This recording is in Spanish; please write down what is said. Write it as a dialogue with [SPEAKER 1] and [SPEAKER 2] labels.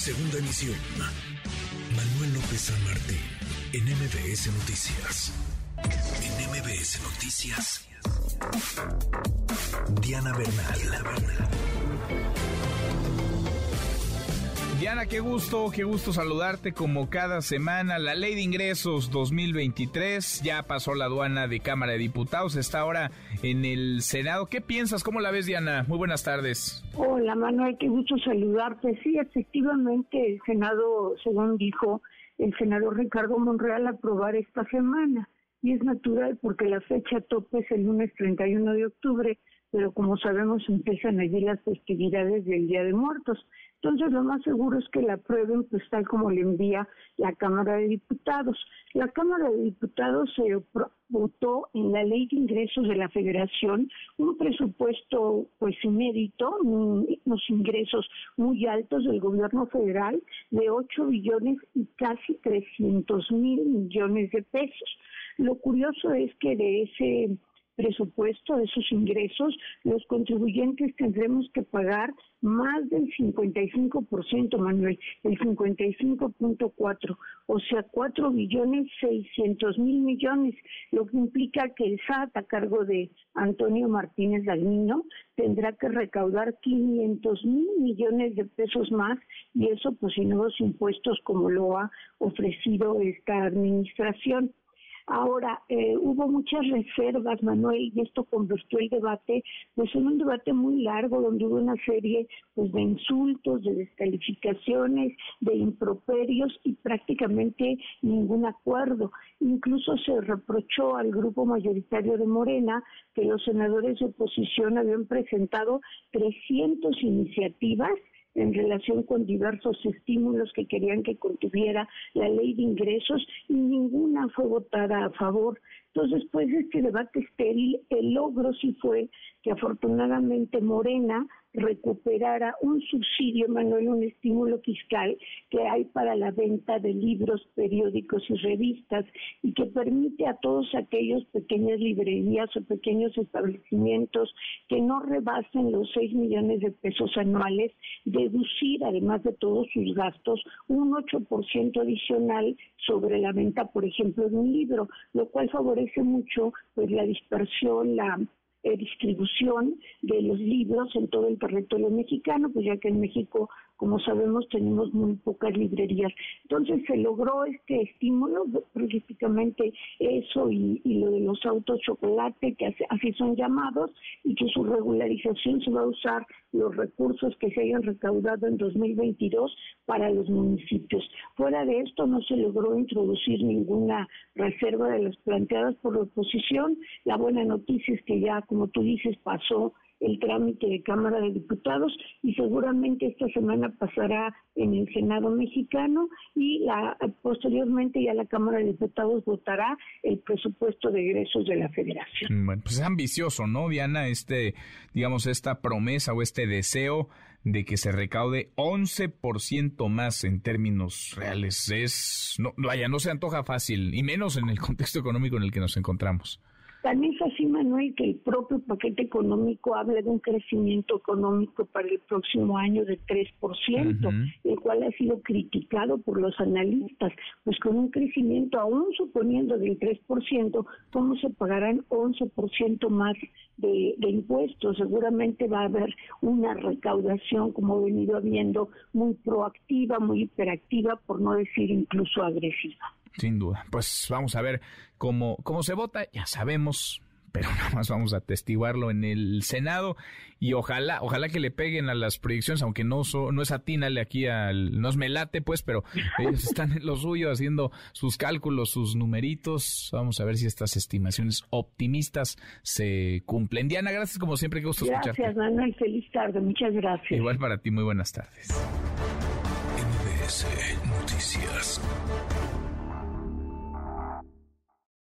[SPEAKER 1] Segunda emisión. Manuel López San Martín, en MBS Noticias. En MBS Noticias. Diana Bernal. Diana Bernal.
[SPEAKER 2] Diana, qué gusto, qué gusto saludarte como cada semana. La ley de ingresos 2023 ya pasó la aduana de Cámara de Diputados, está ahora en el Senado. ¿Qué piensas? ¿Cómo la ves, Diana? Muy buenas tardes.
[SPEAKER 3] Hola, Manuel, qué gusto saludarte. Sí, efectivamente, el Senado, según dijo el senador Ricardo Monreal, aprobar esta semana. Y es natural porque la fecha tope es el lunes 31 de octubre, pero como sabemos empiezan allí las festividades del Día de Muertos. Entonces, lo más seguro es que la aprueben, pues tal como le envía la Cámara de Diputados. La Cámara de Diputados se votó en la Ley de Ingresos de la Federación un presupuesto, pues inédito, unos ingresos muy altos del gobierno federal de 8 billones y casi 300 mil millones de pesos. Lo curioso es que de ese presupuesto, de esos ingresos, los contribuyentes tendremos que pagar más del 55%, Manuel, el 55.4, o sea, 4 billones 600 mil millones, lo que implica que el SAT a cargo de Antonio Martínez Dalmino tendrá que recaudar 500 mil millones de pesos más y eso pues sin nuevos impuestos como lo ha ofrecido esta administración. Ahora, eh, hubo muchas reservas, Manuel, y esto convirtió el debate pues en un debate muy largo donde hubo una serie pues de insultos, de descalificaciones, de improperios y prácticamente ningún acuerdo. Incluso se reprochó al grupo mayoritario de Morena que los senadores de oposición habían presentado 300 iniciativas en relación con diversos estímulos que querían que contuviera la ley de ingresos y ninguna fue votada a favor. Entonces, pues este debate estéril, el logro sí fue que afortunadamente Morena recuperara un subsidio, Manuel, un estímulo fiscal que hay para la venta de libros, periódicos y revistas y que permite a todos aquellos pequeñas librerías o pequeños establecimientos que no rebasen los 6 millones de pesos anuales deducir, además de todos sus gastos, un 8% adicional sobre la venta, por ejemplo, de un libro, lo cual favorece mucho pues la dispersión, la eh, distribución de los libros en todo el territorio mexicano, pues ya que en México, como sabemos, tenemos muy pocas librerías. Entonces se logró este estímulo, prácticamente eso y, lo de los autos chocolate, que así son llamados, y que su regularización se va a usar los recursos que se hayan recaudado en 2022 para los municipios. Fuera de esto no se logró introducir ninguna reserva de las planteadas por la oposición. La buena noticia es que ya, como tú dices, pasó el trámite de Cámara de Diputados y seguramente esta semana pasará en el Senado mexicano y la, posteriormente ya la Cámara de Diputados votará el presupuesto de egresos de la Federación.
[SPEAKER 2] Bueno, pues es ambicioso, ¿no, Diana? Este, digamos, esta promesa o este deseo de que se recaude 11% más en términos reales. Es, no, vaya, no se antoja fácil, y menos en el contexto económico en el que nos encontramos.
[SPEAKER 3] También es así, Manuel, que el propio paquete económico habla de un crecimiento económico para el próximo año de 3%, el cual ha sido criticado por los analistas. Pues con un crecimiento, aún suponiendo del 3%, ¿cómo se pagarán 11% más de, de, impuestos? Seguramente va a haber una recaudación, como he venido habiendo, muy proactiva, muy hiperactiva, por no decir incluso agresiva.
[SPEAKER 2] Sin duda. Pues vamos a ver cómo, cómo se vota. Ya sabemos, pero nada más vamos a atestiguarlo en el Senado y ojalá, ojalá que le peguen a las proyecciones, aunque no no es atínale aquí al, no es melate pues, pero ellos están en lo suyo haciendo sus cálculos, sus numeritos. Vamos a ver si estas estimaciones optimistas se cumplen. Diana, gracias como siempre, qué gusto
[SPEAKER 3] gracias,
[SPEAKER 2] escucharte.
[SPEAKER 3] Gracias, Manuel, feliz tarde, muchas gracias.
[SPEAKER 2] Igual para ti, muy buenas tardes.
[SPEAKER 1] MBS Noticias.